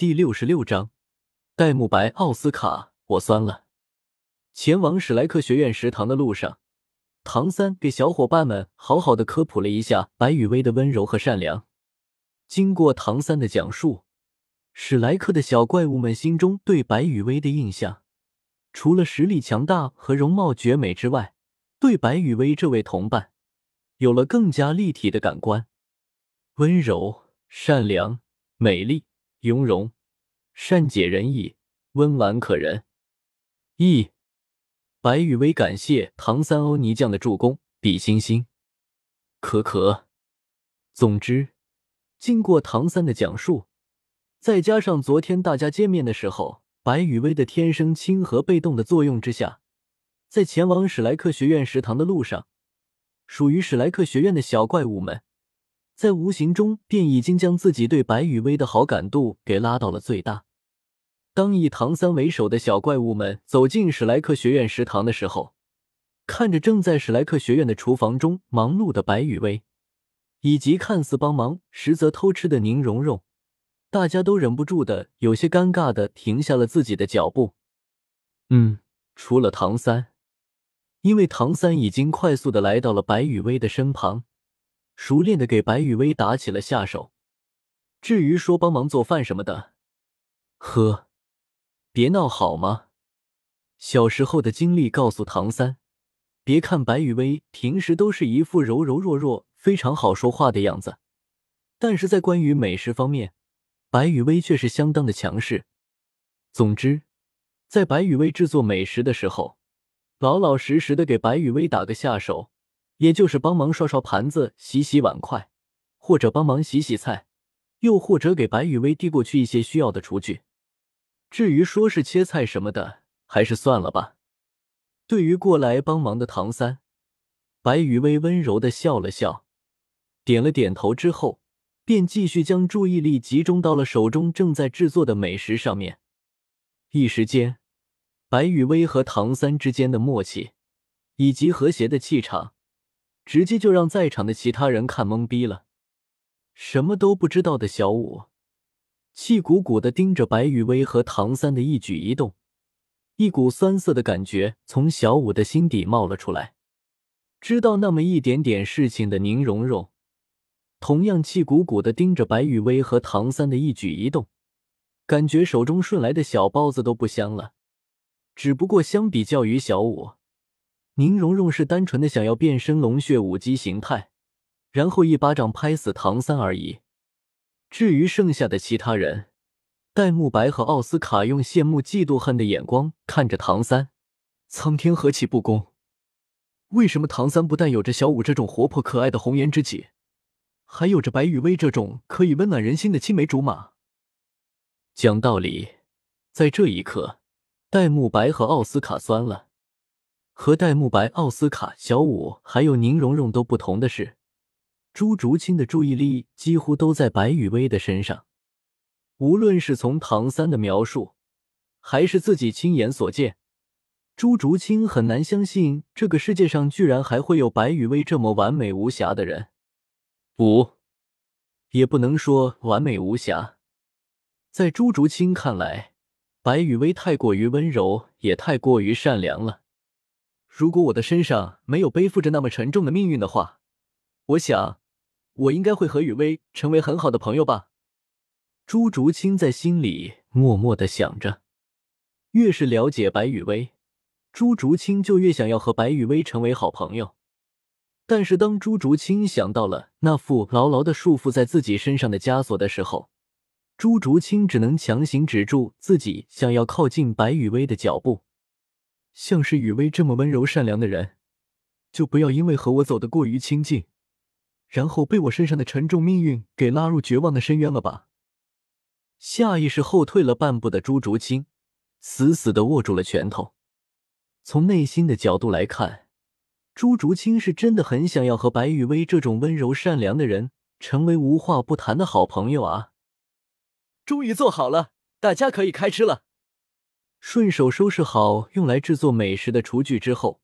第六十六章，戴沐白、奥斯卡，我酸了。前往史莱克学院食堂的路上，唐三给小伙伴们好好的科普了一下白雨薇的温柔和善良。经过唐三的讲述，史莱克的小怪物们心中对白雨薇的印象，除了实力强大和容貌绝美之外，对白雨薇这位同伴有了更加立体的感官：温柔、善良、美丽。雍容、善解人意、温婉可人。一，白雨薇感谢唐三欧尼酱的助攻，比心心。可可。总之，经过唐三的讲述，再加上昨天大家见面的时候，白雨薇的天生亲和被动的作用之下，在前往史莱克学院食堂的路上，属于史莱克学院的小怪物们。在无形中便已经将自己对白雨薇的好感度给拉到了最大。当以唐三为首的小怪物们走进史莱克学院食堂的时候，看着正在史莱克学院的厨房中忙碌的白雨薇，以及看似帮忙实则偷吃的宁荣荣，大家都忍不住的有些尴尬的停下了自己的脚步。嗯，除了唐三，因为唐三已经快速的来到了白雨薇的身旁。熟练的给白雨薇打起了下手。至于说帮忙做饭什么的，呵，别闹好吗？小时候的经历告诉唐三，别看白雨薇平时都是一副柔柔弱弱、非常好说话的样子，但是在关于美食方面，白雨薇却是相当的强势。总之，在白雨薇制作美食的时候，老老实实的给白雨薇打个下手。也就是帮忙刷刷盘子、洗洗碗筷，或者帮忙洗洗菜，又或者给白雨薇递过去一些需要的厨具。至于说是切菜什么的，还是算了吧。对于过来帮忙的唐三，白雨薇温柔的笑了笑，点了点头之后，便继续将注意力集中到了手中正在制作的美食上面。一时间，白雨薇和唐三之间的默契以及和谐的气场。直接就让在场的其他人看懵逼了。什么都不知道的小五，气鼓鼓的盯着白雨薇和唐三的一举一动，一股酸涩的感觉从小五的心底冒了出来。知道那么一点点事情的宁荣荣，同样气鼓鼓的盯着白雨薇和唐三的一举一动，感觉手中顺来的小包子都不香了。只不过相比较于小五。宁荣荣是单纯的想要变身龙血武姬形态，然后一巴掌拍死唐三而已。至于剩下的其他人，戴沐白和奥斯卡用羡慕、嫉妒、恨的眼光看着唐三。苍天何其不公！为什么唐三不但有着小舞这种活泼可爱的红颜知己，还有着白雨薇这种可以温暖人心的青梅竹马？讲道理，在这一刻，戴沐白和奥斯卡酸了。和戴沐白、奥斯卡、小五还有宁荣荣都不同的是，朱竹清的注意力几乎都在白雨薇的身上。无论是从唐三的描述，还是自己亲眼所见，朱竹清很难相信这个世界上居然还会有白雨薇这么完美无瑕的人。不，也不能说完美无瑕，在朱竹清看来，白雨薇太过于温柔，也太过于善良了。如果我的身上没有背负着那么沉重的命运的话，我想，我应该会和雨薇成为很好的朋友吧。朱竹清在心里默默的想着。越是了解白雨薇，朱竹清就越想要和白雨薇成为好朋友。但是当朱竹清想到了那副牢牢的束缚在自己身上的枷锁的时候，朱竹清只能强行止住自己想要靠近白雨薇的脚步。像是雨薇这么温柔善良的人，就不要因为和我走得过于亲近，然后被我身上的沉重命运给拉入绝望的深渊了吧？下意识后退了半步的朱竹清，死死的握住了拳头。从内心的角度来看，朱竹清是真的很想要和白雨薇这种温柔善良的人成为无话不谈的好朋友啊！终于做好了，大家可以开吃了。顺手收拾好用来制作美食的厨具之后，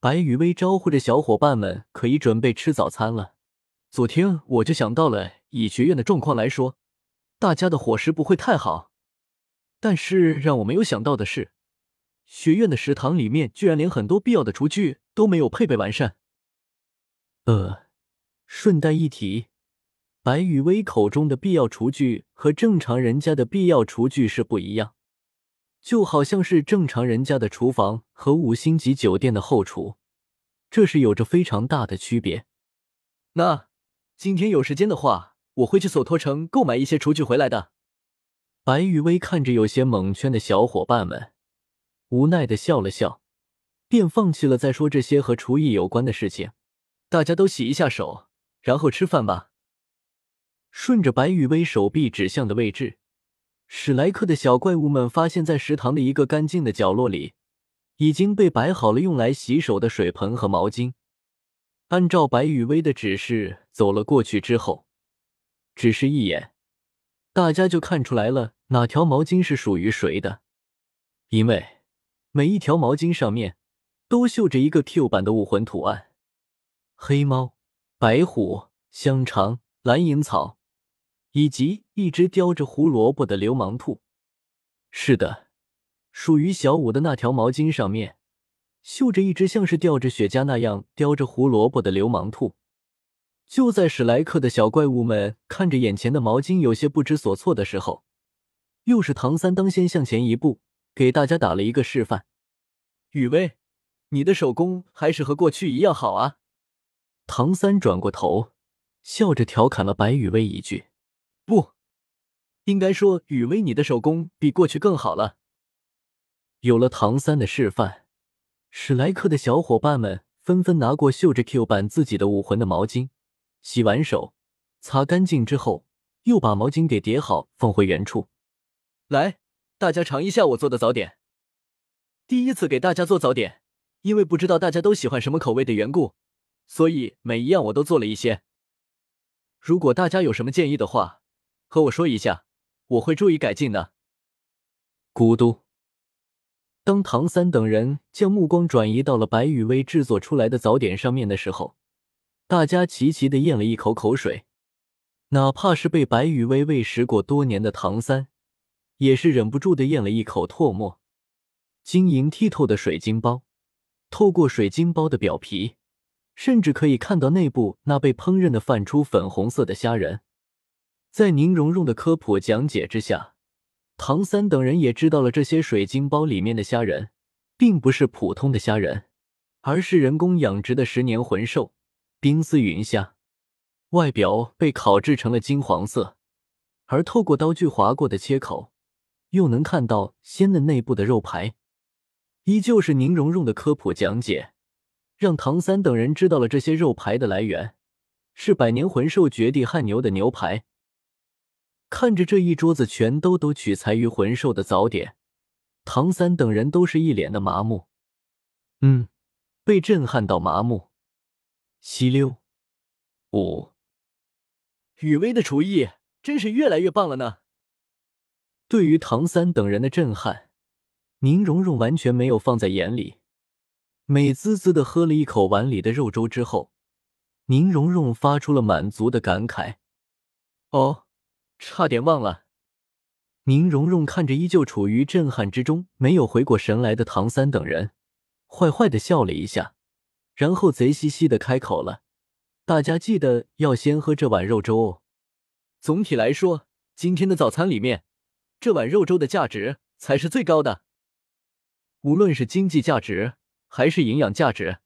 白雨薇招呼着小伙伴们可以准备吃早餐了。昨天我就想到了，以学院的状况来说，大家的伙食不会太好。但是让我没有想到的是，学院的食堂里面居然连很多必要的厨具都没有配备完善。呃，顺带一提，白雨薇口中的必要厨具和正常人家的必要厨具是不一样，就好像是正常人家的厨房和五星级酒店的后厨，这是有着非常大的区别。那今天有时间的话，我会去索托城购买一些厨具回来的。白雨薇看着有些蒙圈的小伙伴们，无奈的笑了笑，便放弃了再说这些和厨艺有关的事情。大家都洗一下手，然后吃饭吧。顺着白雨薇手臂指向的位置，史莱克的小怪物们发现，在食堂的一个干净的角落里，已经被摆好了用来洗手的水盆和毛巾。按照白雨薇的指示走了过去之后，只是一眼。大家就看出来了，哪条毛巾是属于谁的，因为每一条毛巾上面都绣着一个 Q 版的武魂图案：黑猫、白虎、香肠、蓝银草，以及一只叼着胡萝卜的流氓兔。是的，属于小五的那条毛巾上面绣着一只像是吊着雪茄那样叼着胡萝卜的流氓兔。就在史莱克的小怪物们看着眼前的毛巾有些不知所措的时候，又是唐三当先向前一步，给大家打了一个示范。雨薇，你的手工还是和过去一样好啊！唐三转过头，笑着调侃了白雨薇一句：“不，应该说雨薇你的手工比过去更好了。”有了唐三的示范，史莱克的小伙伴们纷纷拿过绣着 Q 版自己的武魂的毛巾。洗完手，擦干净之后，又把毛巾给叠好，放回原处。来，大家尝一下我做的早点。第一次给大家做早点，因为不知道大家都喜欢什么口味的缘故，所以每一样我都做了一些。如果大家有什么建议的话，和我说一下，我会注意改进的。咕嘟。当唐三等人将目光转移到了白雨薇制作出来的早点上面的时候。大家齐齐的咽了一口口水，哪怕是被白雨薇喂食过多年的唐三，也是忍不住的咽了一口唾沫。晶莹剔透的水晶包，透过水晶包的表皮，甚至可以看到内部那被烹饪的泛出粉红色的虾仁。在宁荣荣的科普讲解之下，唐三等人也知道了这些水晶包里面的虾仁，并不是普通的虾仁，而是人工养殖的十年魂兽。冰丝云虾，外表被烤制成了金黄色，而透过刀具划过的切口，又能看到鲜嫩内部的肉排。依旧是宁荣荣的科普讲解，让唐三等人知道了这些肉排的来源，是百年魂兽绝地悍牛的牛排。看着这一桌子全都都取材于魂兽的早点，唐三等人都是一脸的麻木，嗯，被震撼到麻木。吸溜五，雨薇的厨艺真是越来越棒了呢。对于唐三等人的震撼，宁荣荣完全没有放在眼里。美滋滋的喝了一口碗里的肉粥之后，宁荣荣发出了满足的感慨：“哦，差点忘了。”宁荣荣看着依旧处于震撼之中、没有回过神来的唐三等人，坏坏的笑了一下。然后贼兮兮的开口了：“大家记得要先喝这碗肉粥哦。总体来说，今天的早餐里面，这碗肉粥的价值才是最高的，无论是经济价值还是营养价值。”